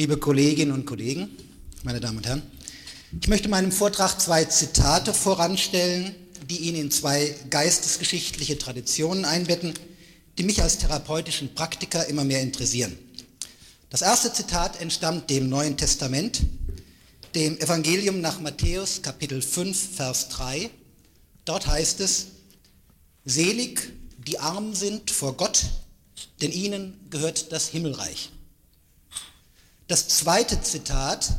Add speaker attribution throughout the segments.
Speaker 1: liebe Kolleginnen und Kollegen, meine Damen und Herren. Ich möchte meinem Vortrag zwei Zitate voranstellen, die ihn in zwei geistesgeschichtliche Traditionen einbetten, die mich als therapeutischen Praktiker immer mehr interessieren. Das erste Zitat entstammt dem Neuen Testament, dem Evangelium nach Matthäus Kapitel 5, Vers 3. Dort heißt es, Selig, die arm sind vor Gott, denn ihnen gehört das Himmelreich. Das zweite Zitat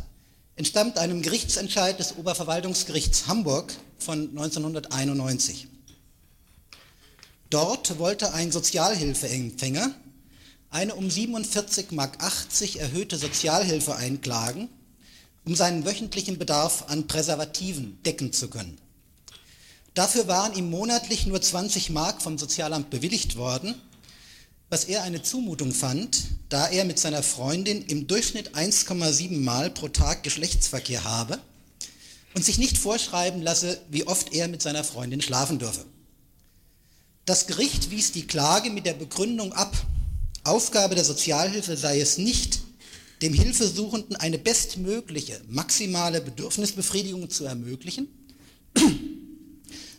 Speaker 1: entstammt einem Gerichtsentscheid des Oberverwaltungsgerichts Hamburg von 1991. Dort wollte ein Sozialhilfeempfänger eine um 47,80 Mark erhöhte Sozialhilfe einklagen, um seinen wöchentlichen Bedarf an Präservativen decken zu können. Dafür waren ihm monatlich nur 20 Mark vom Sozialamt bewilligt worden, was er eine Zumutung fand, da er mit seiner Freundin im Durchschnitt 1,7 Mal pro Tag Geschlechtsverkehr habe und sich nicht vorschreiben lasse, wie oft er mit seiner Freundin schlafen dürfe. Das Gericht wies die Klage mit der Begründung ab, Aufgabe der Sozialhilfe sei es nicht, dem Hilfesuchenden eine bestmögliche maximale Bedürfnisbefriedigung zu ermöglichen,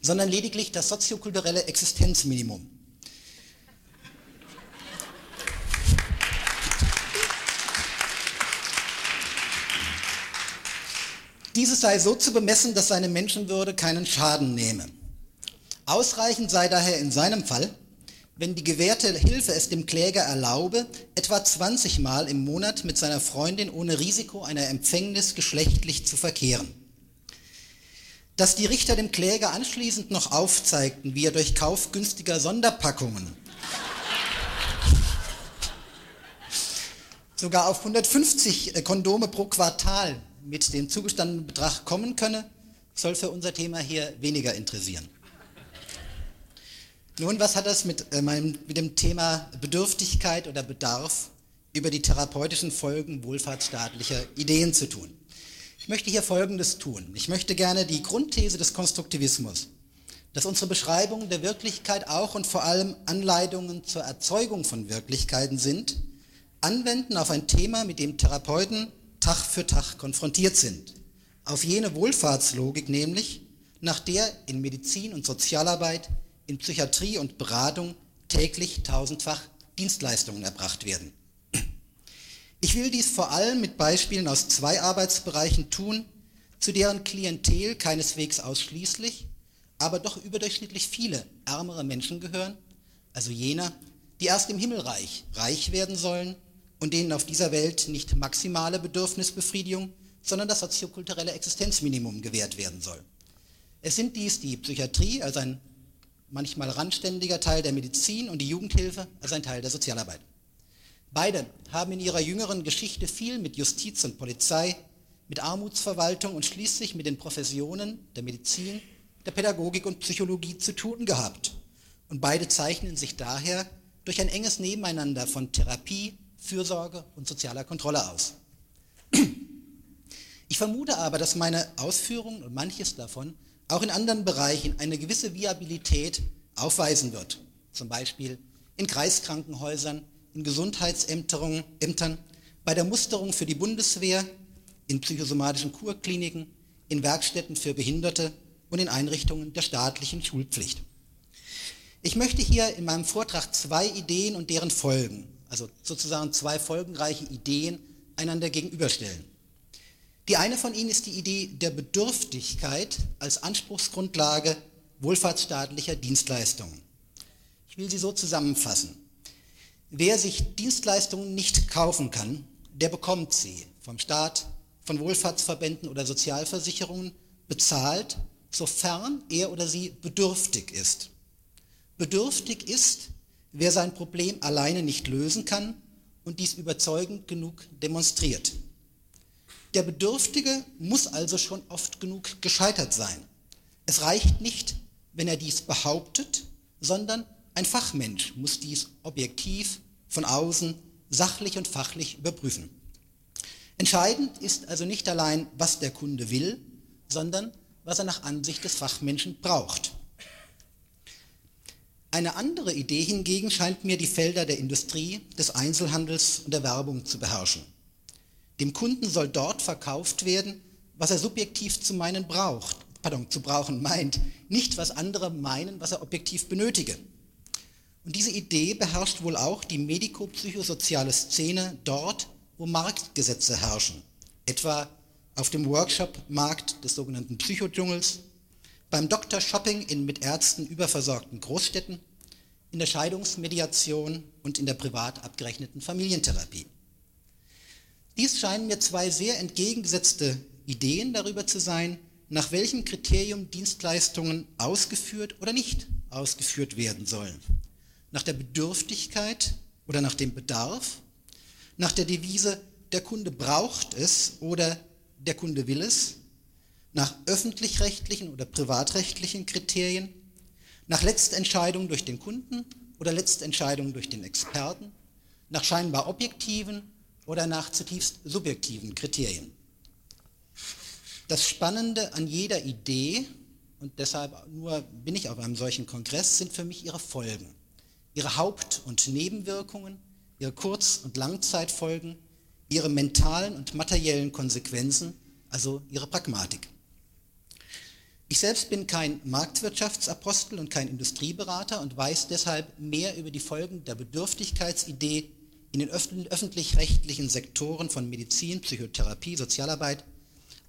Speaker 1: sondern lediglich das soziokulturelle Existenzminimum. Dieses sei so zu bemessen, dass seine Menschenwürde keinen Schaden nehme. Ausreichend sei daher in seinem Fall, wenn die gewährte Hilfe es dem Kläger erlaube, etwa 20 Mal im Monat mit seiner Freundin ohne Risiko einer Empfängnis geschlechtlich zu verkehren. Dass die Richter dem Kläger anschließend noch aufzeigten, wie er durch Kauf günstiger Sonderpackungen sogar auf 150 äh, Kondome pro Quartal mit dem zugestandenen Betrag kommen könne, soll für unser Thema hier weniger interessieren. Nun, was hat das mit, äh, meinem, mit dem Thema Bedürftigkeit oder Bedarf über die therapeutischen Folgen wohlfahrtsstaatlicher Ideen zu tun? Ich möchte hier Folgendes tun. Ich möchte gerne die Grundthese des Konstruktivismus, dass unsere Beschreibungen der Wirklichkeit auch und vor allem Anleitungen zur Erzeugung von Wirklichkeiten sind, anwenden auf ein Thema, mit dem Therapeuten Tag für Tag konfrontiert sind. Auf jene Wohlfahrtslogik nämlich, nach der in Medizin und Sozialarbeit in Psychiatrie und Beratung täglich tausendfach Dienstleistungen erbracht werden. Ich will dies vor allem mit Beispielen aus zwei Arbeitsbereichen tun, zu deren Klientel keineswegs ausschließlich, aber doch überdurchschnittlich viele ärmere Menschen gehören, also jener, die erst im Himmelreich reich werden sollen und denen auf dieser Welt nicht maximale Bedürfnisbefriedigung, sondern das soziokulturelle Existenzminimum gewährt werden soll. Es sind dies die Psychiatrie, also ein manchmal randständiger Teil der Medizin und die Jugendhilfe als ein Teil der Sozialarbeit. Beide haben in ihrer jüngeren Geschichte viel mit Justiz und Polizei, mit Armutsverwaltung und schließlich mit den Professionen der Medizin, der Pädagogik und Psychologie zu tun gehabt. Und beide zeichnen sich daher durch ein enges Nebeneinander von Therapie, Fürsorge und sozialer Kontrolle aus. Ich vermute aber, dass meine Ausführungen und manches davon auch in anderen Bereichen eine gewisse Viabilität aufweisen wird. Zum Beispiel in Kreiskrankenhäusern, in Gesundheitsämtern, bei der Musterung für die Bundeswehr, in psychosomatischen Kurkliniken, in Werkstätten für Behinderte und in Einrichtungen der staatlichen Schulpflicht. Ich möchte hier in meinem Vortrag zwei Ideen und deren Folgen, also sozusagen zwei folgenreiche Ideen, einander gegenüberstellen. Die eine von ihnen ist die Idee der Bedürftigkeit als Anspruchsgrundlage wohlfahrtsstaatlicher Dienstleistungen. Ich will sie so zusammenfassen. Wer sich Dienstleistungen nicht kaufen kann, der bekommt sie vom Staat, von Wohlfahrtsverbänden oder Sozialversicherungen bezahlt, sofern er oder sie bedürftig ist. Bedürftig ist, wer sein Problem alleine nicht lösen kann und dies überzeugend genug demonstriert. Der Bedürftige muss also schon oft genug gescheitert sein. Es reicht nicht, wenn er dies behauptet, sondern ein Fachmensch muss dies objektiv von außen sachlich und fachlich überprüfen. Entscheidend ist also nicht allein, was der Kunde will, sondern was er nach Ansicht des Fachmenschen braucht. Eine andere Idee hingegen scheint mir die Felder der Industrie, des Einzelhandels und der Werbung zu beherrschen. Dem Kunden soll dort verkauft werden, was er subjektiv zu meinen braucht, pardon, zu brauchen meint, nicht was andere meinen, was er objektiv benötige. Und diese Idee beherrscht wohl auch die medikopsychosoziale Szene dort, wo Marktgesetze herrschen, etwa auf dem Workshop-Markt des sogenannten Psychodschungels, beim Doktor-Shopping in mit Ärzten überversorgten Großstädten, in der Scheidungsmediation und in der privat abgerechneten Familientherapie. Dies scheinen mir zwei sehr entgegengesetzte Ideen darüber zu sein, nach welchem Kriterium Dienstleistungen ausgeführt oder nicht ausgeführt werden sollen. Nach der Bedürftigkeit oder nach dem Bedarf, nach der Devise, der Kunde braucht es oder der Kunde will es, nach öffentlich-rechtlichen oder privatrechtlichen Kriterien, nach Letztentscheidung durch den Kunden oder Letztentscheidung durch den Experten, nach scheinbar objektiven oder nach zutiefst subjektiven Kriterien. Das Spannende an jeder Idee, und deshalb nur bin ich auf einem solchen Kongress, sind für mich ihre Folgen, ihre Haupt- und Nebenwirkungen, ihre Kurz- und Langzeitfolgen, ihre mentalen und materiellen Konsequenzen, also ihre Pragmatik. Ich selbst bin kein Marktwirtschaftsapostel und kein Industrieberater und weiß deshalb mehr über die Folgen der Bedürftigkeitsidee in den öffentlich-rechtlichen Sektoren von Medizin, Psychotherapie, Sozialarbeit,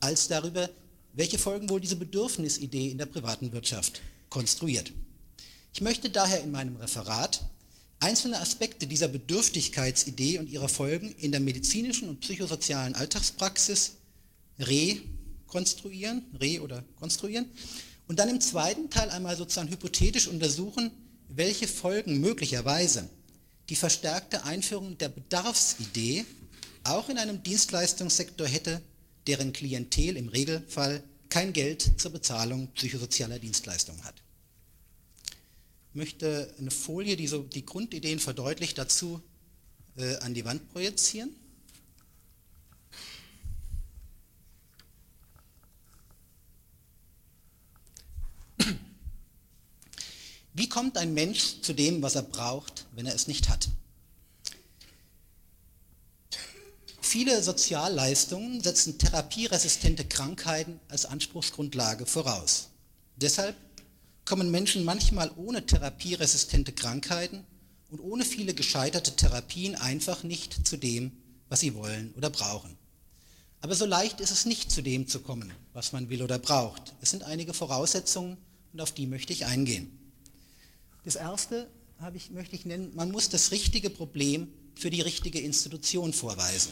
Speaker 1: als darüber, welche Folgen wohl diese Bedürfnisidee in der privaten Wirtschaft konstruiert. Ich möchte daher in meinem Referat einzelne Aspekte dieser Bedürftigkeitsidee und ihrer Folgen in der medizinischen und psychosozialen Alltagspraxis rekonstruieren, re oder konstruieren und dann im zweiten Teil einmal sozusagen hypothetisch untersuchen, welche Folgen möglicherweise die verstärkte Einführung der Bedarfsidee auch in einem Dienstleistungssektor hätte, deren Klientel im Regelfall kein Geld zur Bezahlung psychosozialer Dienstleistungen hat. Ich möchte eine Folie, die so die Grundideen verdeutlicht, dazu äh, an die Wand projizieren. Kommt ein Mensch zu dem, was er braucht, wenn er es nicht hat? Viele Sozialleistungen setzen therapieresistente Krankheiten als Anspruchsgrundlage voraus. Deshalb kommen Menschen manchmal ohne therapieresistente Krankheiten und ohne viele gescheiterte Therapien einfach nicht zu dem, was sie wollen oder brauchen. Aber so leicht ist es nicht zu dem zu kommen, was man will oder braucht. Es sind einige Voraussetzungen und auf die möchte ich eingehen. Das erste ich, möchte ich nennen, man muss das richtige Problem für die richtige Institution vorweisen.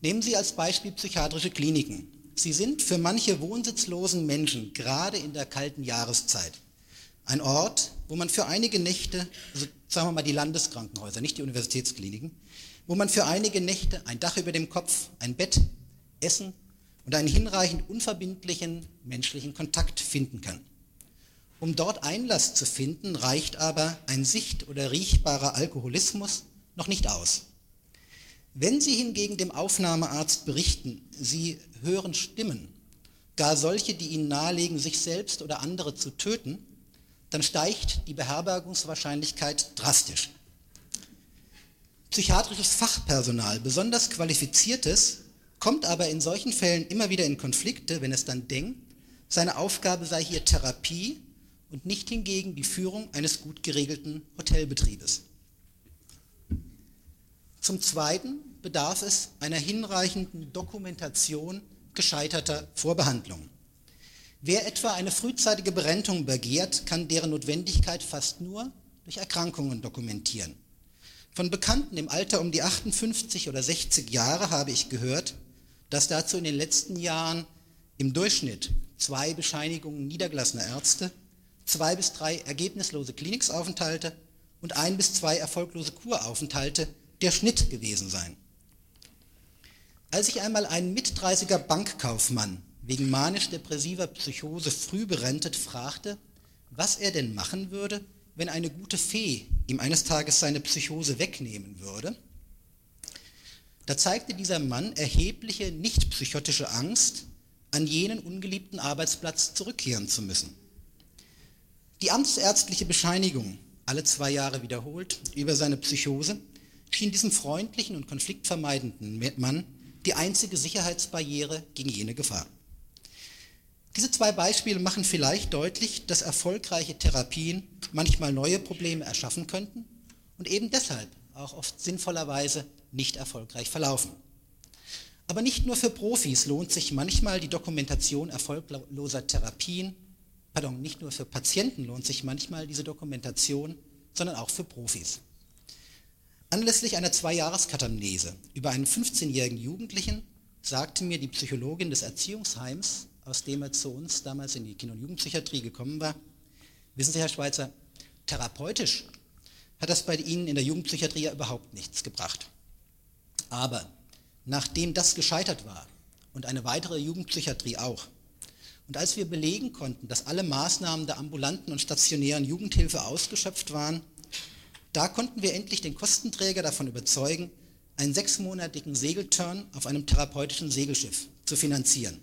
Speaker 1: Nehmen Sie als Beispiel psychiatrische Kliniken. Sie sind für manche wohnsitzlosen Menschen, gerade in der kalten Jahreszeit, ein Ort, wo man für einige Nächte, also sagen wir mal die Landeskrankenhäuser, nicht die Universitätskliniken, wo man für einige Nächte ein Dach über dem Kopf, ein Bett, Essen und einen hinreichend unverbindlichen menschlichen Kontakt finden kann. Um dort Einlass zu finden, reicht aber ein sicht- oder riechbarer Alkoholismus noch nicht aus. Wenn Sie hingegen dem Aufnahmearzt berichten, Sie hören Stimmen, gar solche, die Ihnen nahelegen, sich selbst oder andere zu töten, dann steigt die Beherbergungswahrscheinlichkeit drastisch. Psychiatrisches Fachpersonal, besonders qualifiziertes, kommt aber in solchen Fällen immer wieder in Konflikte, wenn es dann denkt, seine Aufgabe sei hier Therapie und nicht hingegen die Führung eines gut geregelten Hotelbetriebes. Zum Zweiten bedarf es einer hinreichenden Dokumentation gescheiterter Vorbehandlungen. Wer etwa eine frühzeitige Berentung begehrt, kann deren Notwendigkeit fast nur durch Erkrankungen dokumentieren. Von Bekannten im Alter um die 58 oder 60 Jahre habe ich gehört, dass dazu in den letzten Jahren im Durchschnitt zwei Bescheinigungen niedergelassener Ärzte zwei bis drei ergebnislose Klinikaufenthalte und ein bis zwei erfolglose Kuraufenthalte der Schnitt gewesen sein. Als ich einmal einen Mit-30er Bankkaufmann wegen manisch-depressiver Psychose früh berentet fragte, was er denn machen würde, wenn eine gute Fee ihm eines Tages seine Psychose wegnehmen würde, da zeigte dieser Mann erhebliche nicht psychotische Angst, an jenen ungeliebten Arbeitsplatz zurückkehren zu müssen. Die amtsärztliche Bescheinigung, alle zwei Jahre wiederholt, über seine Psychose, schien diesem freundlichen und konfliktvermeidenden Mann die einzige Sicherheitsbarriere gegen jene Gefahr. Diese zwei Beispiele machen vielleicht deutlich, dass erfolgreiche Therapien manchmal neue Probleme erschaffen könnten und eben deshalb auch oft sinnvollerweise nicht erfolgreich verlaufen. Aber nicht nur für Profis lohnt sich manchmal die Dokumentation erfolgloser Therapien, pardon, nicht nur für Patienten lohnt sich manchmal diese Dokumentation, sondern auch für Profis. Anlässlich einer Zwei-Jahres-Katamnese über einen 15-jährigen Jugendlichen sagte mir die Psychologin des Erziehungsheims, aus dem er zu uns damals in die Kinder- und Jugendpsychiatrie gekommen war, wissen Sie, Herr Schweizer, therapeutisch hat das bei Ihnen in der Jugendpsychiatrie ja überhaupt nichts gebracht. Aber nachdem das gescheitert war und eine weitere Jugendpsychiatrie auch, und als wir belegen konnten, dass alle Maßnahmen der ambulanten und stationären Jugendhilfe ausgeschöpft waren, da konnten wir endlich den Kostenträger davon überzeugen, einen sechsmonatigen Segelturn auf einem therapeutischen Segelschiff zu finanzieren.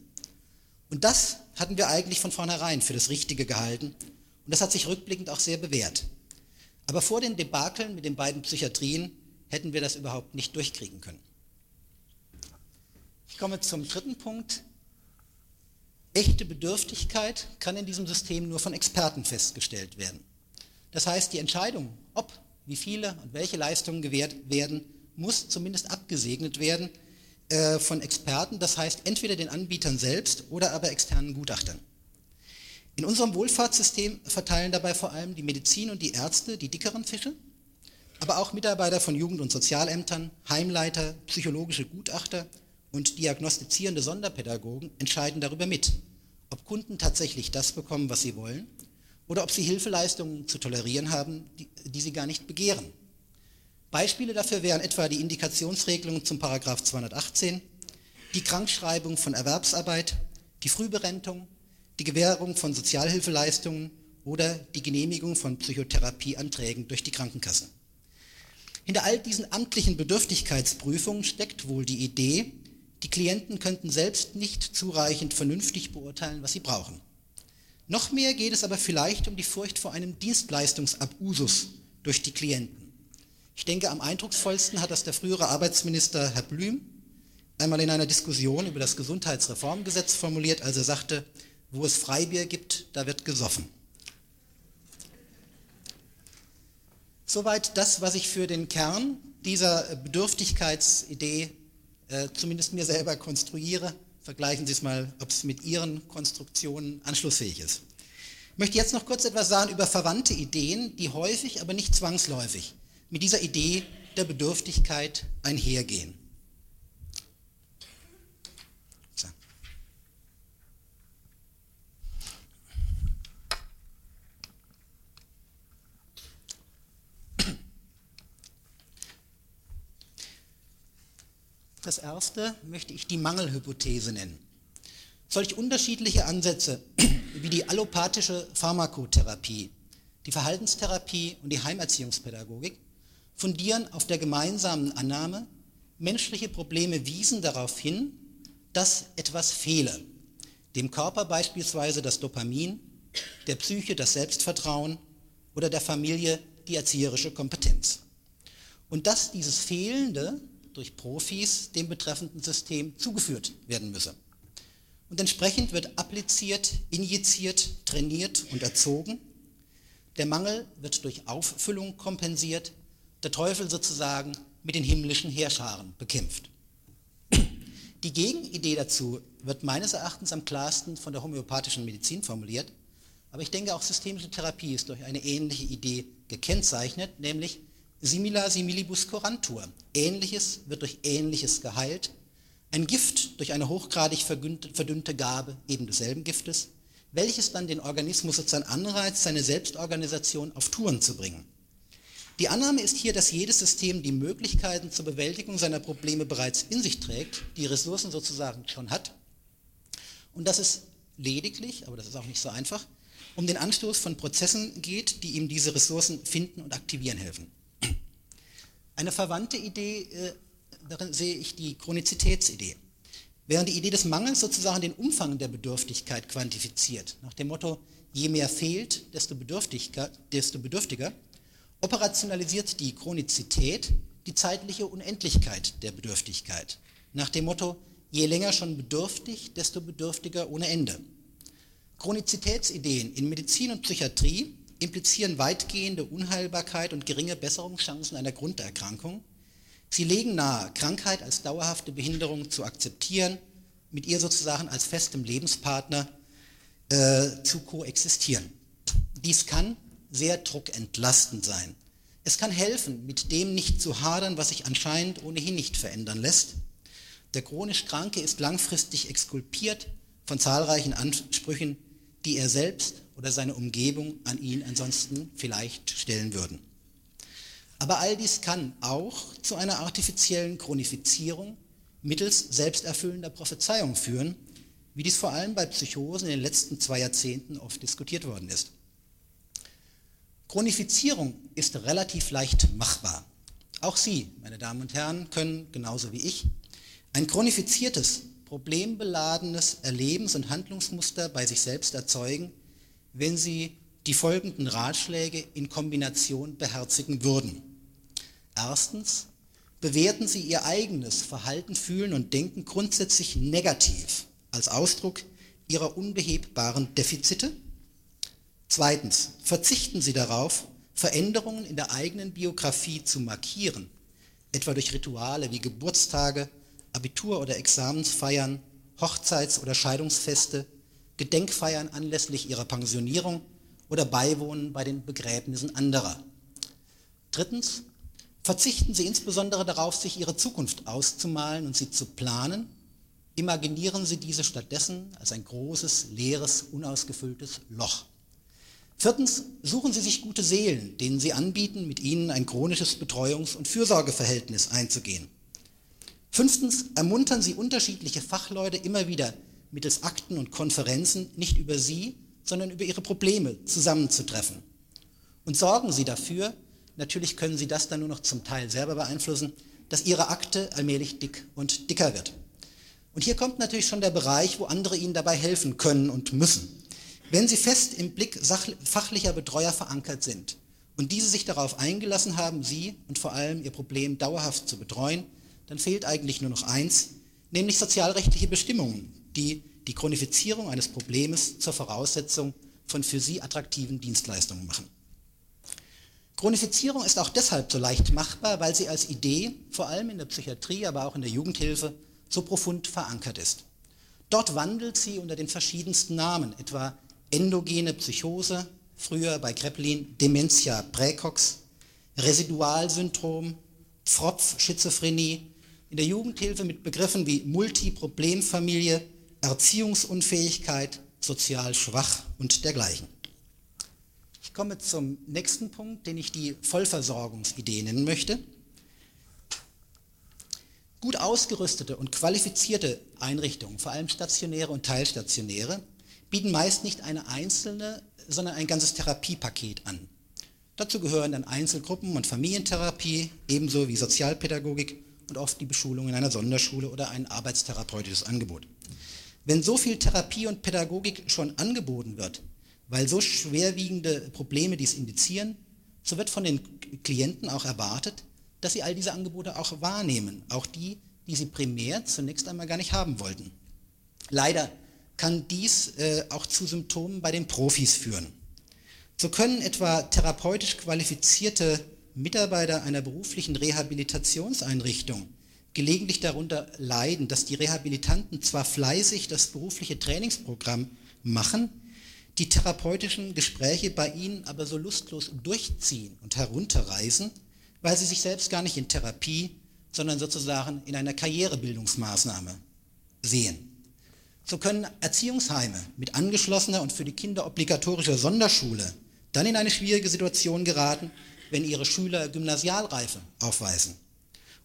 Speaker 1: Und das hatten wir eigentlich von vornherein für das Richtige gehalten und das hat sich rückblickend auch sehr bewährt. Aber vor den Debakeln mit den beiden Psychiatrien hätten wir das überhaupt nicht durchkriegen können. Ich komme zum dritten Punkt. Echte Bedürftigkeit kann in diesem System nur von Experten festgestellt werden. Das heißt, die Entscheidung, ob, wie viele und welche Leistungen gewährt werden, muss zumindest abgesegnet werden äh, von Experten, das heißt entweder den Anbietern selbst oder aber externen Gutachtern. In unserem Wohlfahrtssystem verteilen dabei vor allem die Medizin und die Ärzte die dickeren Fische, aber auch Mitarbeiter von Jugend- und Sozialämtern, Heimleiter, psychologische Gutachter und diagnostizierende Sonderpädagogen entscheiden darüber mit, ob Kunden tatsächlich das bekommen, was sie wollen, oder ob sie Hilfeleistungen zu tolerieren haben, die, die sie gar nicht begehren. Beispiele dafür wären etwa die Indikationsregelung zum Paragraph 218, die Krankschreibung von Erwerbsarbeit, die Frühberentung, die Gewährung von Sozialhilfeleistungen oder die Genehmigung von Psychotherapieanträgen durch die Krankenkasse. Hinter all diesen amtlichen Bedürftigkeitsprüfungen steckt wohl die Idee, die Klienten könnten selbst nicht zureichend vernünftig beurteilen, was sie brauchen. Noch mehr geht es aber vielleicht um die Furcht vor einem Dienstleistungsabusus durch die Klienten. Ich denke, am eindrucksvollsten hat das der frühere Arbeitsminister Herr Blüm einmal in einer Diskussion über das Gesundheitsreformgesetz formuliert, als er sagte, wo es Freibier gibt, da wird gesoffen. Soweit das, was ich für den Kern dieser Bedürftigkeitsidee äh, zumindest mir selber konstruiere. Vergleichen Sie es mal, ob es mit Ihren Konstruktionen anschlussfähig ist. Ich möchte jetzt noch kurz etwas sagen über verwandte Ideen, die häufig, aber nicht zwangsläufig mit dieser Idee der Bedürftigkeit einhergehen. Das erste möchte ich die Mangelhypothese nennen. Solch unterschiedliche Ansätze wie die allopathische Pharmakotherapie, die Verhaltenstherapie und die Heimerziehungspädagogik fundieren auf der gemeinsamen Annahme, menschliche Probleme wiesen darauf hin, dass etwas fehle. Dem Körper beispielsweise das Dopamin, der Psyche das Selbstvertrauen oder der Familie die erzieherische Kompetenz. Und dass dieses Fehlende durch Profis dem betreffenden System zugeführt werden müsse. Und entsprechend wird appliziert, injiziert, trainiert und erzogen. Der Mangel wird durch Auffüllung kompensiert, der Teufel sozusagen mit den himmlischen Heerscharen bekämpft. Die Gegenidee dazu wird meines Erachtens am klarsten von der homöopathischen Medizin formuliert, aber ich denke auch systemische Therapie ist durch eine ähnliche Idee gekennzeichnet, nämlich Simila similibus corantur. Ähnliches wird durch Ähnliches geheilt. Ein Gift durch eine hochgradig verdünnte Gabe eben desselben Giftes, welches dann den Organismus sozusagen anreizt, seine Selbstorganisation auf Touren zu bringen. Die Annahme ist hier, dass jedes System die Möglichkeiten zur Bewältigung seiner Probleme bereits in sich trägt, die Ressourcen sozusagen schon hat und dass es lediglich, aber das ist auch nicht so einfach, um den Anstoß von Prozessen geht, die ihm diese Ressourcen finden und aktivieren helfen. Eine verwandte Idee, äh, darin sehe ich die Chronizitätsidee. Während die Idee des Mangels sozusagen den Umfang der Bedürftigkeit quantifiziert, nach dem Motto, je mehr fehlt, desto desto bedürftiger operationalisiert die Chronizität die zeitliche Unendlichkeit der Bedürftigkeit. nach dem Motto, je länger schon bedürftig, desto bedürftiger ohne Ende. Chronizitätsideen in Medizin und Psychiatrie implizieren weitgehende Unheilbarkeit und geringe Besserungschancen einer Grunderkrankung. Sie legen nahe, Krankheit als dauerhafte Behinderung zu akzeptieren, mit ihr sozusagen als festem Lebenspartner äh, zu koexistieren. Dies kann sehr druckentlastend sein. Es kann helfen, mit dem nicht zu hadern, was sich anscheinend ohnehin nicht verändern lässt. Der chronisch Kranke ist langfristig exkulpiert von zahlreichen Ansprüchen, die er selbst oder seine Umgebung an ihn ansonsten vielleicht stellen würden. Aber all dies kann auch zu einer artifiziellen Chronifizierung mittels selbsterfüllender Prophezeiung führen, wie dies vor allem bei Psychosen in den letzten zwei Jahrzehnten oft diskutiert worden ist. Chronifizierung ist relativ leicht machbar. Auch Sie, meine Damen und Herren, können genauso wie ich ein chronifiziertes, problembeladenes Erlebens- und Handlungsmuster bei sich selbst erzeugen, wenn Sie die folgenden Ratschläge in Kombination beherzigen würden. Erstens, bewerten Sie Ihr eigenes Verhalten, Fühlen und Denken grundsätzlich negativ als Ausdruck Ihrer unbehebbaren Defizite. Zweitens, verzichten Sie darauf, Veränderungen in der eigenen Biografie zu markieren, etwa durch Rituale wie Geburtstage, Abitur- oder Examensfeiern, Hochzeits- oder Scheidungsfeste, Gedenkfeiern anlässlich ihrer Pensionierung oder Beiwohnen bei den Begräbnissen anderer. Drittens, verzichten Sie insbesondere darauf, sich Ihre Zukunft auszumalen und sie zu planen. Imaginieren Sie diese stattdessen als ein großes, leeres, unausgefülltes Loch. Viertens, suchen Sie sich gute Seelen, denen Sie anbieten, mit ihnen ein chronisches Betreuungs- und Fürsorgeverhältnis einzugehen. Fünftens, ermuntern Sie unterschiedliche Fachleute immer wieder mittels Akten und Konferenzen nicht über sie, sondern über ihre Probleme zusammenzutreffen. Und sorgen Sie dafür, natürlich können Sie das dann nur noch zum Teil selber beeinflussen, dass Ihre Akte allmählich dick und dicker wird. Und hier kommt natürlich schon der Bereich, wo andere Ihnen dabei helfen können und müssen. Wenn Sie fest im Blick fachlicher Betreuer verankert sind und diese sich darauf eingelassen haben, Sie und vor allem Ihr Problem dauerhaft zu betreuen, dann fehlt eigentlich nur noch eins, nämlich sozialrechtliche Bestimmungen, die die Chronifizierung eines Problems zur Voraussetzung von für Sie attraktiven Dienstleistungen machen. Chronifizierung ist auch deshalb so leicht machbar, weil sie als Idee, vor allem in der Psychiatrie, aber auch in der Jugendhilfe, so profund verankert ist. Dort wandelt sie unter den verschiedensten Namen, etwa endogene Psychose, früher bei Kreplin Dementia praecox, Residualsyndrom, Pfropf-Schizophrenie, in der Jugendhilfe mit Begriffen wie Multiproblemfamilie, Erziehungsunfähigkeit, sozial schwach und dergleichen. Ich komme zum nächsten Punkt, den ich die Vollversorgungsidee nennen möchte. Gut ausgerüstete und qualifizierte Einrichtungen, vor allem stationäre und teilstationäre, bieten meist nicht eine einzelne, sondern ein ganzes Therapiepaket an. Dazu gehören dann Einzelgruppen und Familientherapie, ebenso wie Sozialpädagogik und oft die Beschulung in einer Sonderschule oder ein arbeitstherapeutisches Angebot. Wenn so viel Therapie und Pädagogik schon angeboten wird, weil so schwerwiegende Probleme dies indizieren, so wird von den Klienten auch erwartet, dass sie all diese Angebote auch wahrnehmen, auch die, die sie primär zunächst einmal gar nicht haben wollten. Leider kann dies äh, auch zu Symptomen bei den Profis führen. So können etwa therapeutisch qualifizierte Mitarbeiter einer beruflichen Rehabilitationseinrichtung gelegentlich darunter leiden, dass die Rehabilitanten zwar fleißig das berufliche Trainingsprogramm machen, die therapeutischen Gespräche bei ihnen aber so lustlos durchziehen und herunterreißen, weil sie sich selbst gar nicht in Therapie, sondern sozusagen in einer Karrierebildungsmaßnahme sehen. So können Erziehungsheime mit angeschlossener und für die Kinder obligatorischer Sonderschule dann in eine schwierige Situation geraten, wenn ihre Schüler Gymnasialreife aufweisen.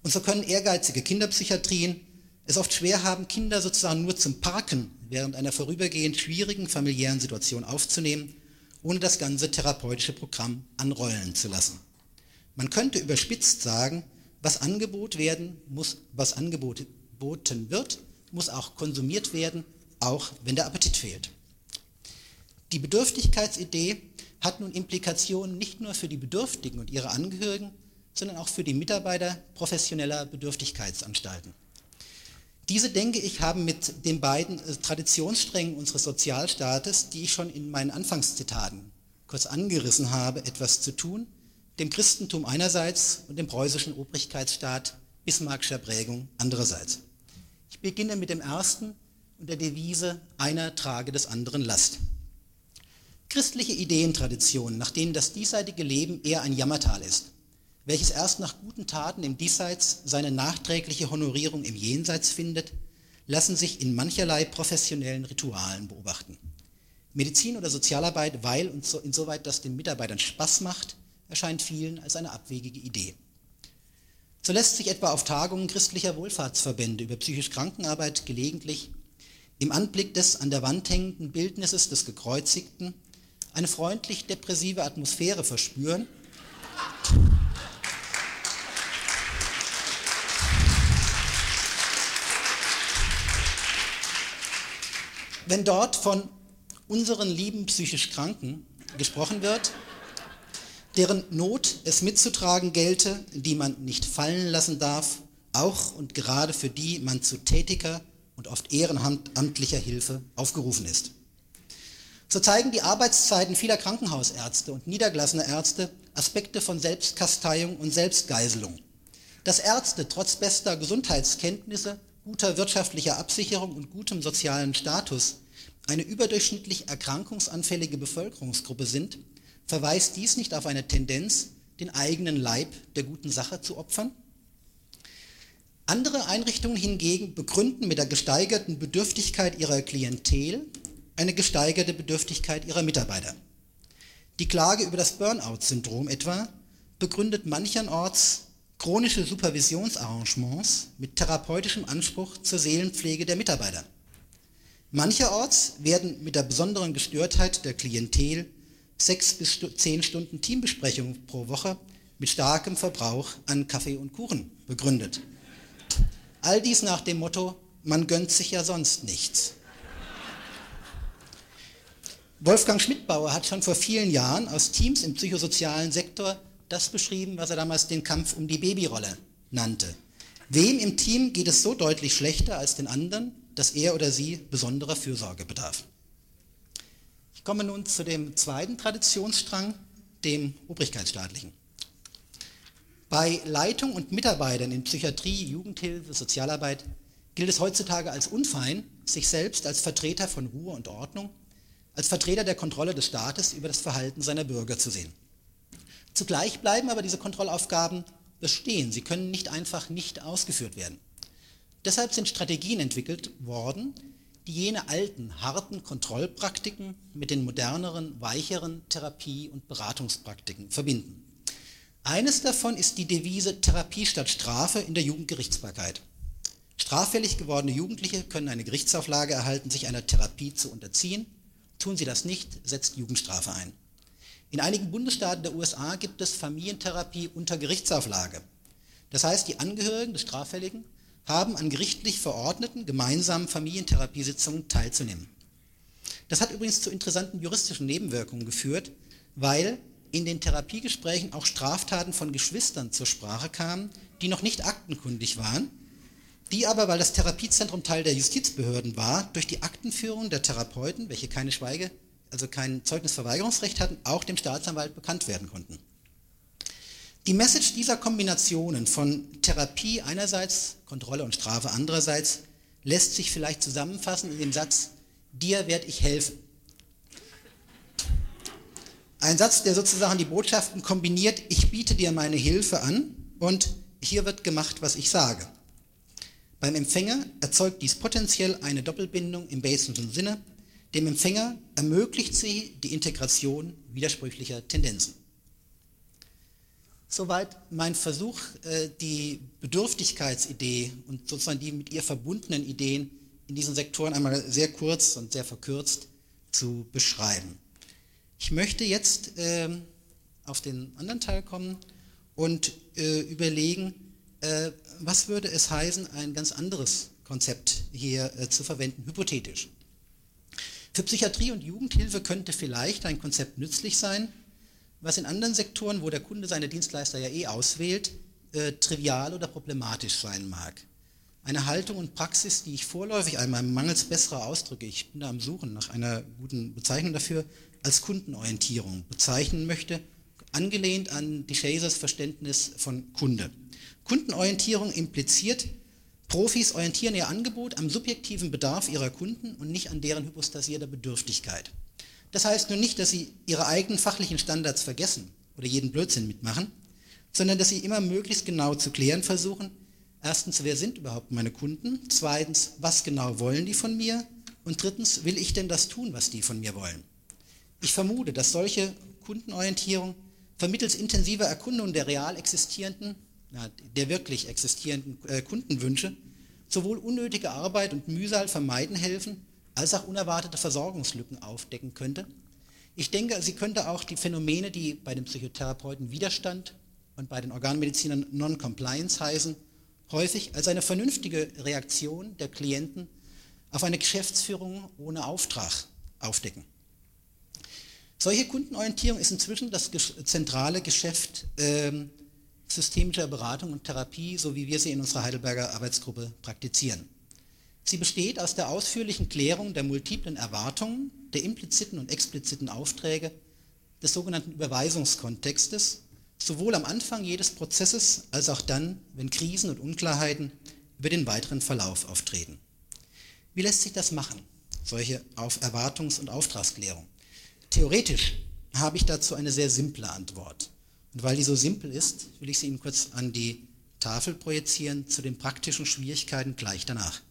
Speaker 1: Und so können ehrgeizige Kinderpsychiatrien es oft schwer haben, Kinder sozusagen nur zum Parken während einer vorübergehend schwierigen familiären Situation aufzunehmen, ohne das ganze therapeutische Programm anrollen zu lassen. Man könnte überspitzt sagen, was Angebot werden muss, was angeboten wird, muss auch konsumiert werden, auch wenn der Appetit fehlt. Die Bedürftigkeitsidee hat nun Implikationen nicht nur für die Bedürftigen und ihre Angehörigen, sondern auch für die Mitarbeiter professioneller Bedürftigkeitsanstalten. Diese, denke ich, haben mit den beiden äh, Traditionssträngen unseres Sozialstaates, die ich schon in meinen Anfangszitaten kurz angerissen habe, etwas zu tun, dem Christentum einerseits und dem preußischen Obrigkeitsstaat bismarckischer Prägung andererseits. Ich beginne mit dem ersten und der Devise, einer trage des anderen Last. Christliche Ideentraditionen, nach denen das diesseitige Leben eher ein Jammertal ist, welches erst nach guten Taten im Diesseits seine nachträgliche Honorierung im Jenseits findet, lassen sich in mancherlei professionellen Ritualen beobachten. Medizin oder Sozialarbeit, weil und so, insoweit das den Mitarbeitern Spaß macht, erscheint vielen als eine abwegige Idee. So lässt sich etwa auf Tagungen christlicher Wohlfahrtsverbände über psychisch Krankenarbeit gelegentlich im Anblick des an der Wand hängenden Bildnisses des Gekreuzigten eine freundlich depressive Atmosphäre verspüren, wenn dort von unseren lieben psychisch Kranken gesprochen wird, deren Not es mitzutragen gelte, die man nicht fallen lassen darf, auch und gerade für die man zu tätiger und oft ehrenamtlicher Hilfe aufgerufen ist. So zeigen die Arbeitszeiten vieler Krankenhausärzte und niedergelassener Ärzte Aspekte von Selbstkasteiung und Selbstgeiselung. Dass Ärzte trotz bester Gesundheitskenntnisse, guter wirtschaftlicher Absicherung und gutem sozialen Status eine überdurchschnittlich erkrankungsanfällige Bevölkerungsgruppe sind, verweist dies nicht auf eine Tendenz, den eigenen Leib der guten Sache zu opfern? Andere Einrichtungen hingegen begründen mit der gesteigerten Bedürftigkeit ihrer Klientel eine gesteigerte Bedürftigkeit ihrer Mitarbeiter. Die Klage über das Burnout-Syndrom etwa begründet mancherorts chronische Supervisionsarrangements mit therapeutischem Anspruch zur Seelenpflege der Mitarbeiter. Mancherorts werden mit der besonderen Gestörtheit der Klientel sechs bis zehn Stunden Teambesprechungen pro Woche mit starkem Verbrauch an Kaffee und Kuchen begründet. All dies nach dem Motto, man gönnt sich ja sonst nichts. Wolfgang Schmidbauer hat schon vor vielen Jahren aus Teams im psychosozialen Sektor das beschrieben, was er damals den Kampf um die Babyrolle nannte. Wem im Team geht es so deutlich schlechter als den anderen, dass er oder sie besonderer Fürsorge bedarf? Ich komme nun zu dem zweiten Traditionsstrang, dem obrigkeitsstaatlichen. Bei Leitung und Mitarbeitern in Psychiatrie, Jugendhilfe, Sozialarbeit gilt es heutzutage als unfein, sich selbst als Vertreter von Ruhe und Ordnung, als Vertreter der Kontrolle des Staates über das Verhalten seiner Bürger zu sehen. Zugleich bleiben aber diese Kontrollaufgaben bestehen. Sie können nicht einfach nicht ausgeführt werden. Deshalb sind Strategien entwickelt worden, die jene alten, harten Kontrollpraktiken mit den moderneren, weicheren Therapie- und Beratungspraktiken verbinden. Eines davon ist die Devise Therapie statt Strafe in der Jugendgerichtsbarkeit. Straffällig gewordene Jugendliche können eine Gerichtsauflage erhalten, sich einer Therapie zu unterziehen. Tun sie das nicht, setzt Jugendstrafe ein. In einigen Bundesstaaten der USA gibt es Familientherapie unter Gerichtsauflage. Das heißt, die Angehörigen des Straffälligen haben an gerichtlich verordneten gemeinsamen Familientherapiesitzungen teilzunehmen. Das hat übrigens zu interessanten juristischen Nebenwirkungen geführt, weil in den Therapiegesprächen auch Straftaten von Geschwistern zur Sprache kamen, die noch nicht aktenkundig waren, die aber, weil das Therapiezentrum Teil der Justizbehörden war, durch die Aktenführung der Therapeuten, welche keine Schweige, also kein Zeugnisverweigerungsrecht hatten, auch dem Staatsanwalt bekannt werden konnten. Die Message dieser Kombinationen von Therapie einerseits, Kontrolle und Strafe andererseits lässt sich vielleicht zusammenfassen in dem Satz, dir werde ich helfen. Ein Satz, der sozusagen die Botschaften kombiniert, ich biete dir meine Hilfe an und hier wird gemacht, was ich sage. Beim Empfänger erzeugt dies potenziell eine Doppelbindung im basischen Sinne. Dem Empfänger ermöglicht sie die Integration widersprüchlicher Tendenzen. Soweit mein Versuch, äh, die Bedürftigkeitsidee und sozusagen die mit ihr verbundenen Ideen in diesen Sektoren einmal sehr kurz und sehr verkürzt zu beschreiben. Ich möchte jetzt ähm, auf den anderen Teil kommen und äh, überlegen, äh, was würde es heißen, ein ganz anderes Konzept hier zu verwenden, hypothetisch. Für Psychiatrie und Jugendhilfe könnte vielleicht ein Konzept nützlich sein, was in anderen Sektoren, wo der Kunde seine Dienstleister ja eh auswählt, äh, trivial oder problematisch sein mag. eine Haltung und Praxis, die ich vorläufig einmal mangels besserer Ausdrücke, ich bin da am Suchen nach einer guten Bezeichnung dafür, als Kundenorientierung bezeichnen möchte, angelehnt an Deschazers Verständnis von Kunde. Kundenorientierung impliziert, Profis orientieren ihr Angebot am subjektiven Bedarf ihrer Kunden und nicht an deren hypostasierter Bedürftigkeit. Das heißt nur nicht, dass sie ihre eigenen fachlichen Standards vergessen oder jeden Blödsinn mitmachen, sondern dass sie immer möglichst genau zu klären versuchen, erstens, wer sind überhaupt meine Kunden, zweitens, was genau wollen die von mir und drittens, will ich denn das tun, was die von mir wollen. Ich vermute, dass solche Kundenorientierung vermittels intensiver Erkundung der real existierenden, der wirklich existierenden äh, Kundenwünsche sowohl unnötige Arbeit und Mühsal vermeiden helfen, als auch unerwartete Versorgungslücken aufdecken könnte. Ich denke, sie könnte auch die Phänomene, die bei den Psychotherapeuten Widerstand und bei den Organmedizinern Non-Compliance heißen, häufig als eine vernünftige Reaktion der Klienten auf eine Geschäftsführung ohne Auftrag aufdecken. Solche Kundenorientierung ist inzwischen das zentrale Geschäft äh, systemischer Beratung und Therapie, so wie wir sie in unserer Heidelberger Arbeitsgruppe praktizieren. Sie besteht aus der ausführlichen Klärung der multiplen Erwartungen, der impliziten und expliziten Aufträge, des sogenannten Überweisungskontextes sowohl am Anfang jedes Prozesses als auch dann, wenn Krisen und Unklarheiten über den weiteren Verlauf auftreten. Wie lässt sich das machen, solche Auf Erwartungs- und Auftragsklärung? Theoretisch habe ich dazu eine sehr simple Antwort. Und weil die so simpel ist, will ich sie Ihnen kurz an die Tafel projizieren zu den praktischen Schwierigkeiten gleich danach.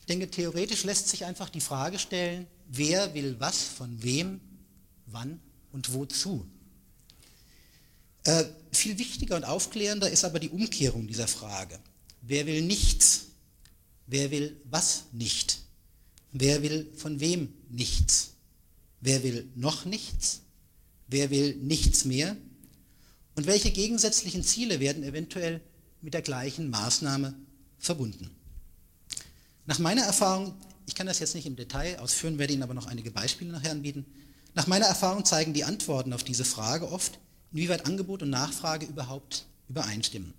Speaker 1: Ich denke, theoretisch lässt sich einfach die Frage stellen, wer will was von wem, wann und wozu. Äh, viel wichtiger und aufklärender ist aber die Umkehrung dieser Frage. Wer will nichts? Wer will was nicht? Wer will von wem nichts? Wer will noch nichts? Wer will nichts mehr? Und welche gegensätzlichen Ziele werden eventuell mit der gleichen Maßnahme verbunden? Nach meiner Erfahrung, ich kann das jetzt nicht im Detail ausführen, werde Ihnen aber noch einige Beispiele nachher anbieten. Nach meiner Erfahrung zeigen die Antworten auf diese Frage oft, inwieweit Angebot und Nachfrage überhaupt übereinstimmen.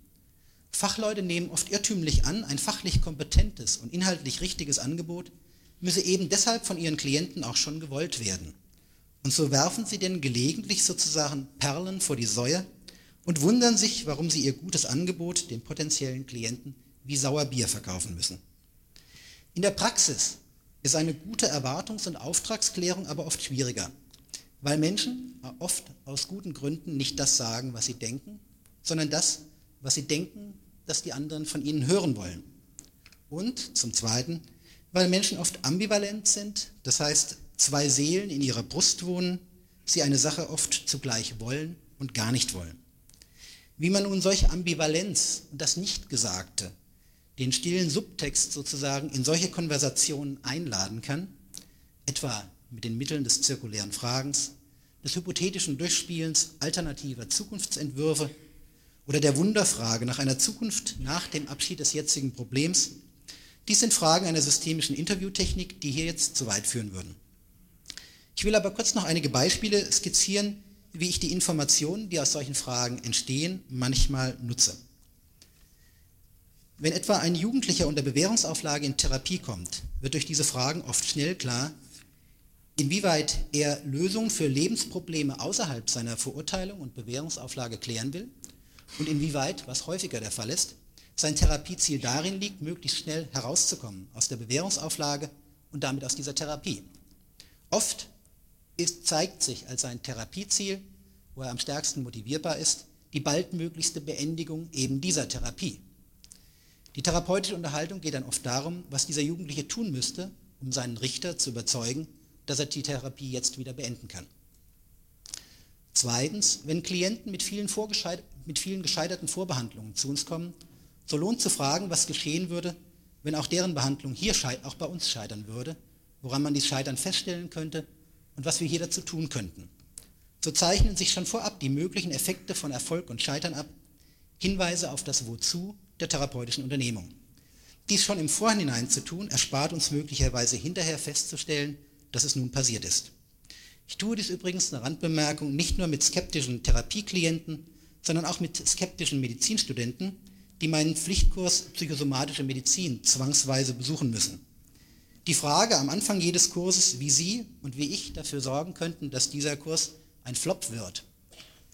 Speaker 1: Fachleute nehmen oft irrtümlich an, ein fachlich kompetentes und inhaltlich richtiges Angebot müsse eben deshalb von ihren Klienten auch schon gewollt werden. Und so werfen sie denn gelegentlich sozusagen Perlen vor die Säue und wundern sich, warum sie ihr gutes Angebot dem potenziellen Klienten wie Sauerbier verkaufen müssen. In der Praxis ist eine gute Erwartungs- und Auftragsklärung aber oft schwieriger, weil Menschen oft aus guten Gründen nicht das sagen, was sie denken, sondern das, was sie denken, dass die anderen von ihnen hören wollen. Und zum Zweiten, weil Menschen oft ambivalent sind, das heißt zwei Seelen in ihrer Brust wohnen, sie eine Sache oft zugleich wollen und gar nicht wollen. Wie man nun solche Ambivalenz und das Nichtgesagte den stillen Subtext sozusagen in solche Konversationen einladen kann, etwa mit den Mitteln des zirkulären Fragens, des hypothetischen Durchspielens alternativer Zukunftsentwürfe oder der Wunderfrage nach einer Zukunft nach dem Abschied des jetzigen Problems. Dies sind Fragen einer systemischen Interviewtechnik, die hier jetzt zu weit führen würden. Ich will aber kurz noch einige Beispiele skizzieren, wie ich die Informationen, die aus solchen Fragen entstehen, manchmal nutze. Wenn etwa ein Jugendlicher unter Bewährungsauflage in Therapie kommt, wird durch diese Fragen oft schnell klar, inwieweit er Lösungen für Lebensprobleme außerhalb seiner Verurteilung und Bewährungsauflage klären will und inwieweit, was häufiger der Fall ist, sein Therapieziel darin liegt, möglichst schnell herauszukommen aus der Bewährungsauflage und damit aus dieser Therapie. Oft ist, zeigt sich als sein Therapieziel, wo er am stärksten motivierbar ist, die baldmöglichste Beendigung eben dieser Therapie. Die therapeutische Unterhaltung geht dann oft darum, was dieser Jugendliche tun müsste, um seinen Richter zu überzeugen, dass er die Therapie jetzt wieder beenden kann. Zweitens, wenn Klienten mit vielen, mit vielen gescheiterten Vorbehandlungen zu uns kommen, so lohnt zu fragen, was geschehen würde, wenn auch deren Behandlung hier auch bei uns scheitern würde, woran man dies Scheitern feststellen könnte und was wir hier dazu tun könnten. So zeichnen sich schon vorab die möglichen Effekte von Erfolg und Scheitern ab, Hinweise auf das Wozu der therapeutischen Unternehmung. Dies schon im Vorhinein zu tun, erspart uns möglicherweise hinterher festzustellen, dass es nun passiert ist. Ich tue dies übrigens, eine Randbemerkung, nicht nur mit skeptischen Therapieklienten, sondern auch mit skeptischen Medizinstudenten, die meinen Pflichtkurs Psychosomatische Medizin zwangsweise besuchen müssen. Die Frage am Anfang jedes Kurses, wie Sie und wie ich dafür sorgen könnten, dass dieser Kurs ein Flop wird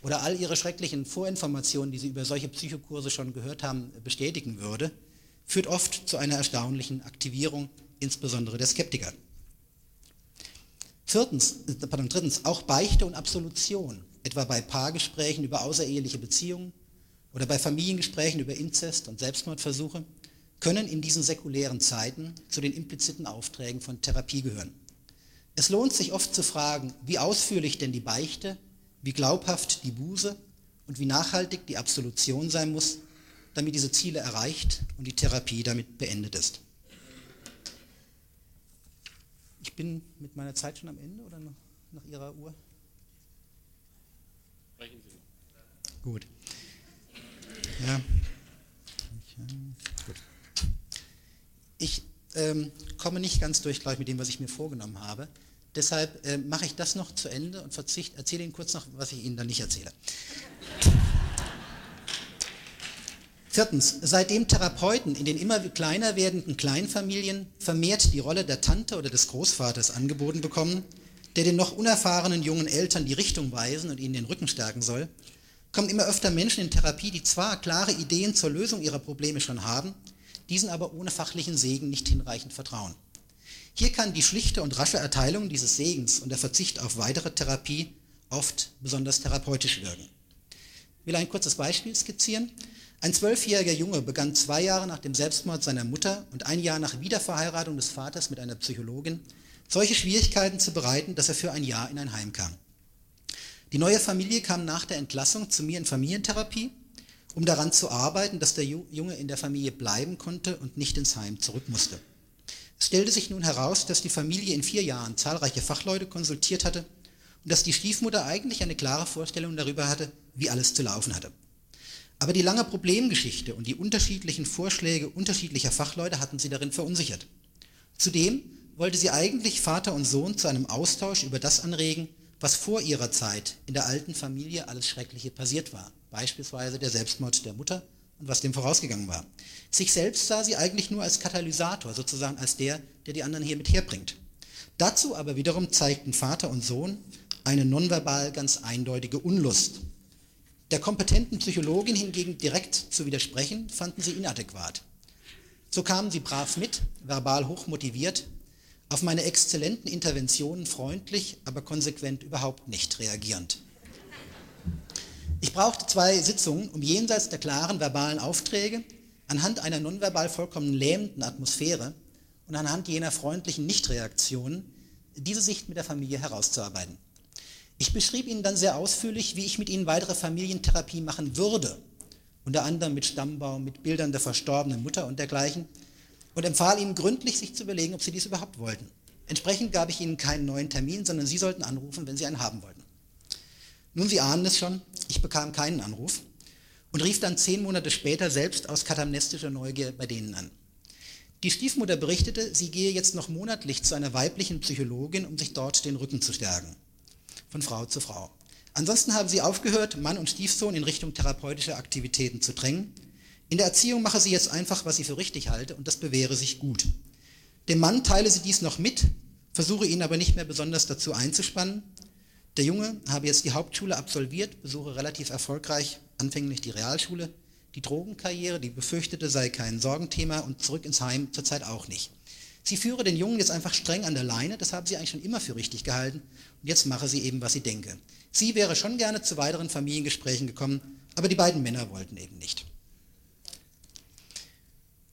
Speaker 1: oder all Ihre schrecklichen Vorinformationen, die Sie über solche Psychokurse schon gehört haben, bestätigen würde, führt oft zu einer erstaunlichen Aktivierung, insbesondere der Skeptiker. Viertens, äh, pardon, drittens, auch Beichte und Absolution, etwa bei Paargesprächen über außereheliche Beziehungen oder bei Familiengesprächen über Inzest und Selbstmordversuche, können in diesen säkulären Zeiten zu den impliziten Aufträgen von Therapie gehören. Es lohnt sich oft zu fragen, wie ausführlich denn die Beichte, wie glaubhaft die Buße und wie nachhaltig die Absolution sein muss, damit diese Ziele erreicht und die Therapie damit beendet ist. Ich bin mit meiner Zeit schon am Ende oder noch nach Ihrer Uhr? Sprechen Sie noch. Gut. Ja. Gut. Ich ähm, komme nicht ganz durch, glaube ich, mit dem, was ich mir vorgenommen habe. Deshalb äh, mache ich das noch zu Ende und verzichte, erzähle Ihnen kurz noch, was ich Ihnen dann nicht erzähle. Viertens, seitdem Therapeuten in den immer kleiner werdenden Kleinfamilien vermehrt die Rolle der Tante oder des Großvaters angeboten bekommen, der den noch unerfahrenen jungen Eltern die Richtung weisen und ihnen den Rücken stärken soll, kommen immer öfter Menschen in Therapie, die zwar klare Ideen zur Lösung ihrer Probleme schon haben, diesen aber ohne fachlichen Segen nicht hinreichend vertrauen. Hier kann die schlichte und rasche Erteilung dieses Segens und der Verzicht auf weitere Therapie oft besonders therapeutisch wirken. Ich will ein kurzes Beispiel skizzieren. Ein zwölfjähriger Junge begann zwei Jahre nach dem Selbstmord seiner Mutter und ein Jahr nach Wiederverheiratung des Vaters mit einer Psychologin solche Schwierigkeiten zu bereiten, dass er für ein Jahr in ein Heim kam. Die neue Familie kam nach der Entlassung zu mir in Familientherapie, um daran zu arbeiten, dass der Junge in der Familie bleiben konnte und nicht ins Heim zurück musste. Es stellte sich nun heraus, dass die Familie in vier Jahren zahlreiche Fachleute konsultiert hatte und dass die Stiefmutter eigentlich eine klare Vorstellung darüber hatte, wie alles zu laufen hatte. Aber die lange Problemgeschichte und die unterschiedlichen Vorschläge unterschiedlicher Fachleute hatten sie darin verunsichert. Zudem wollte sie eigentlich Vater und Sohn zu einem Austausch über das anregen, was vor ihrer Zeit in der alten Familie alles Schreckliche passiert war. Beispielsweise der Selbstmord der Mutter und was dem vorausgegangen war. Sich selbst sah sie eigentlich nur als Katalysator, sozusagen als der, der die anderen hier mit herbringt. Dazu aber wiederum zeigten Vater und Sohn eine nonverbal ganz eindeutige Unlust der kompetenten Psychologin hingegen direkt zu widersprechen, fanden sie inadäquat. So kamen sie brav mit, verbal hochmotiviert, auf meine exzellenten Interventionen freundlich, aber konsequent überhaupt nicht reagierend. Ich brauchte zwei Sitzungen, um jenseits der klaren verbalen Aufträge, anhand einer nonverbal vollkommen lähmenden Atmosphäre und anhand jener freundlichen Nichtreaktionen diese Sicht mit der Familie herauszuarbeiten. Ich beschrieb Ihnen dann sehr ausführlich, wie ich mit Ihnen weitere Familientherapie machen würde, unter anderem mit Stammbaum, mit Bildern der verstorbenen Mutter und dergleichen, und empfahl Ihnen gründlich, sich zu überlegen, ob Sie dies überhaupt wollten. Entsprechend gab ich Ihnen keinen neuen Termin, sondern Sie sollten anrufen, wenn Sie einen haben wollten. Nun, Sie ahnen es schon, ich bekam keinen Anruf und rief dann zehn Monate später selbst aus katamnestischer Neugier bei denen an. Die Stiefmutter berichtete, sie gehe jetzt noch monatlich zu einer weiblichen Psychologin, um sich dort den Rücken zu stärken von Frau zu Frau. Ansonsten haben sie aufgehört, Mann und Stiefsohn in Richtung therapeutischer Aktivitäten zu drängen. In der Erziehung mache sie jetzt einfach, was sie für richtig halte, und das bewähre sich gut. Dem Mann teile sie dies noch mit, versuche ihn aber nicht mehr besonders dazu einzuspannen. Der Junge habe jetzt die Hauptschule absolviert, besuche relativ erfolgreich anfänglich die Realschule. Die Drogenkarriere, die befürchtete, sei kein Sorgenthema und zurück ins Heim zurzeit auch nicht. Sie führe den Jungen jetzt einfach streng an der Leine, das haben sie eigentlich schon immer für richtig gehalten. Und jetzt mache sie eben, was sie denke. Sie wäre schon gerne zu weiteren Familiengesprächen gekommen, aber die beiden Männer wollten eben nicht.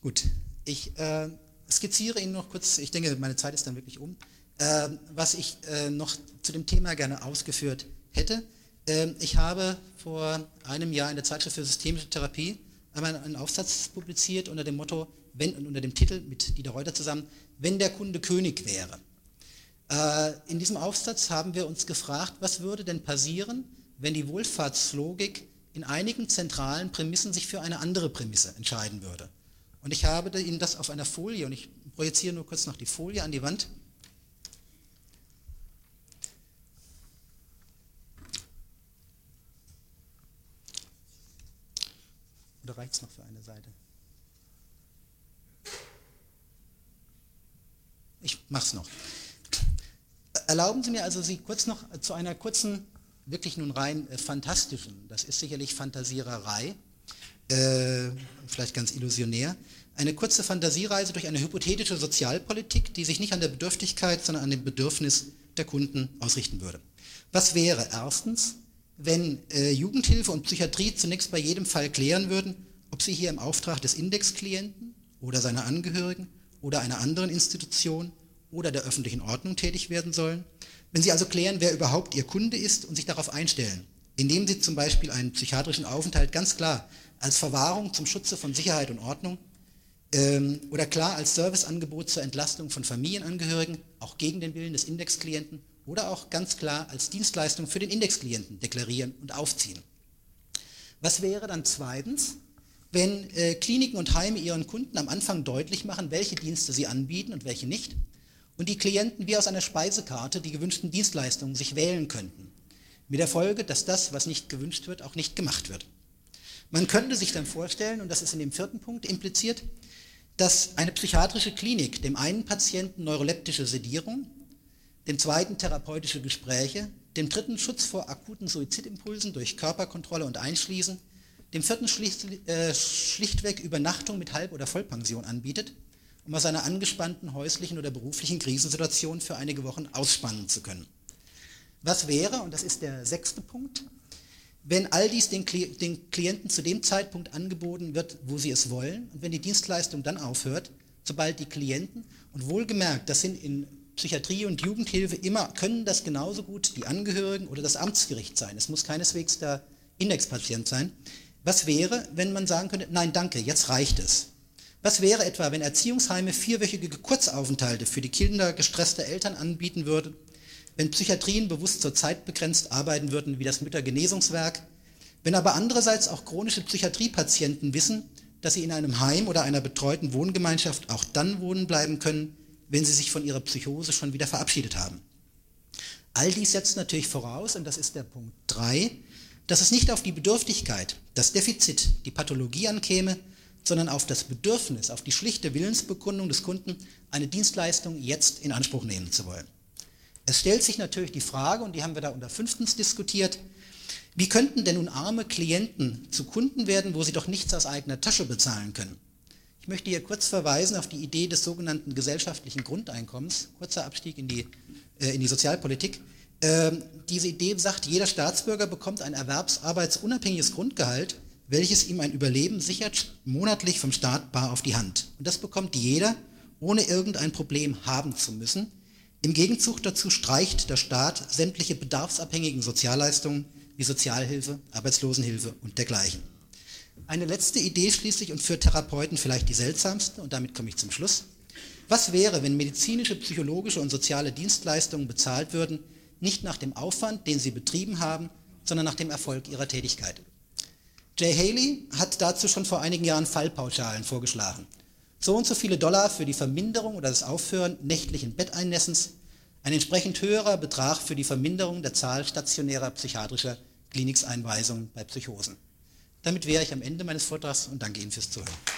Speaker 1: Gut, ich äh, skizziere Ihnen noch kurz, ich denke, meine Zeit ist dann wirklich um, äh, was ich äh, noch zu dem Thema gerne ausgeführt hätte. Ähm, ich habe vor einem Jahr in der Zeitschrift für systemische Therapie einmal einen Aufsatz publiziert unter dem Motto, wenn, unter dem Titel mit Dieter Reuter zusammen, wenn der Kunde König wäre. Äh, in diesem Aufsatz haben wir uns gefragt, was würde denn passieren, wenn die Wohlfahrtslogik in einigen zentralen Prämissen sich für eine andere Prämisse entscheiden würde. Und ich habe Ihnen das auf einer Folie, und ich projiziere nur kurz noch die Folie an die Wand. Oder reicht es noch für eine Seite? Ich mache es noch. Erlauben Sie mir also, Sie kurz noch zu einer kurzen, wirklich nun rein äh, fantastischen, das ist sicherlich Fantasiererei, äh, vielleicht ganz illusionär, eine kurze Fantasiereise durch eine hypothetische Sozialpolitik, die sich nicht an der Bedürftigkeit, sondern an dem Bedürfnis der Kunden ausrichten würde. Was wäre erstens, wenn äh, Jugendhilfe und Psychiatrie zunächst bei jedem Fall klären würden, ob sie hier im Auftrag des Indexklienten oder seiner Angehörigen oder einer anderen Institution oder der öffentlichen Ordnung tätig werden sollen. Wenn Sie also klären, wer überhaupt Ihr Kunde ist und sich darauf einstellen, indem Sie zum Beispiel einen psychiatrischen Aufenthalt ganz klar als Verwahrung zum Schutze von Sicherheit und Ordnung ähm, oder klar als Serviceangebot zur Entlastung von Familienangehörigen, auch gegen den Willen des Indexklienten oder auch ganz klar als Dienstleistung für den Indexklienten deklarieren und aufziehen. Was wäre dann zweitens, wenn äh, Kliniken und Heime ihren Kunden am Anfang deutlich machen, welche Dienste sie anbieten und welche nicht und die Klienten wie aus einer Speisekarte die gewünschten Dienstleistungen sich wählen könnten. Mit der Folge, dass das, was nicht gewünscht wird, auch nicht gemacht wird. Man könnte sich dann vorstellen, und das ist in dem vierten Punkt impliziert, dass eine psychiatrische Klinik dem einen Patienten neuroleptische Sedierung, dem zweiten therapeutische Gespräche, dem dritten Schutz vor akuten Suizidimpulsen durch Körperkontrolle und Einschließen, dem vierten schlicht, äh, schlichtweg Übernachtung mit Halb- oder Vollpension anbietet um aus einer angespannten häuslichen oder beruflichen Krisensituation für einige Wochen ausspannen zu können. Was wäre, und das ist der sechste Punkt, wenn all dies den, den Klienten zu dem Zeitpunkt angeboten wird, wo sie es wollen, und wenn die Dienstleistung dann aufhört, sobald die Klienten, und wohlgemerkt, das sind in Psychiatrie und Jugendhilfe immer, können das genauso gut die Angehörigen oder das Amtsgericht sein. Es muss keineswegs der Indexpatient sein. Was wäre, wenn man sagen könnte, nein, danke, jetzt reicht es. Was wäre etwa, wenn Erziehungsheime vierwöchige Kurzaufenthalte für die Kinder gestresster Eltern anbieten würden, wenn Psychiatrien bewusst zur Zeit begrenzt arbeiten würden wie das Müttergenesungswerk, wenn aber andererseits auch chronische Psychiatriepatienten wissen, dass sie in einem Heim oder einer betreuten Wohngemeinschaft auch dann wohnen bleiben können, wenn sie sich von ihrer Psychose schon wieder verabschiedet haben. All dies setzt natürlich voraus, und das ist der Punkt 3, dass es nicht auf die Bedürftigkeit, das Defizit, die Pathologie ankäme, sondern auf das Bedürfnis, auf die schlichte Willensbekundung des Kunden, eine Dienstleistung jetzt in Anspruch nehmen zu wollen. Es stellt sich natürlich die Frage, und die haben wir da unter fünftens diskutiert, wie könnten denn nun arme Klienten zu Kunden werden, wo sie doch nichts aus eigener Tasche bezahlen können? Ich möchte hier kurz verweisen auf die Idee des sogenannten gesellschaftlichen Grundeinkommens, kurzer Abstieg in die, äh, in die Sozialpolitik. Ähm, diese Idee sagt, jeder Staatsbürger bekommt ein erwerbsarbeitsunabhängiges Grundgehalt, welches ihm ein Überleben sichert, monatlich vom Staat bar auf die Hand. Und das bekommt jeder, ohne irgendein Problem haben zu müssen. Im Gegenzug dazu streicht der Staat sämtliche bedarfsabhängigen Sozialleistungen wie Sozialhilfe, Arbeitslosenhilfe und dergleichen. Eine letzte Idee schließlich und für Therapeuten vielleicht die seltsamste, und damit komme ich zum Schluss. Was wäre, wenn medizinische, psychologische und soziale Dienstleistungen bezahlt würden, nicht nach dem Aufwand, den sie betrieben haben, sondern nach dem Erfolg ihrer Tätigkeit? Jay Haley hat dazu schon vor einigen Jahren Fallpauschalen vorgeschlagen. So und so viele Dollar für die Verminderung oder das Aufhören nächtlichen Betteinnessens, ein entsprechend höherer Betrag für die Verminderung der Zahl stationärer psychiatrischer Klinikeinweisungen bei Psychosen. Damit wäre ich am Ende meines Vortrags und danke Ihnen fürs Zuhören.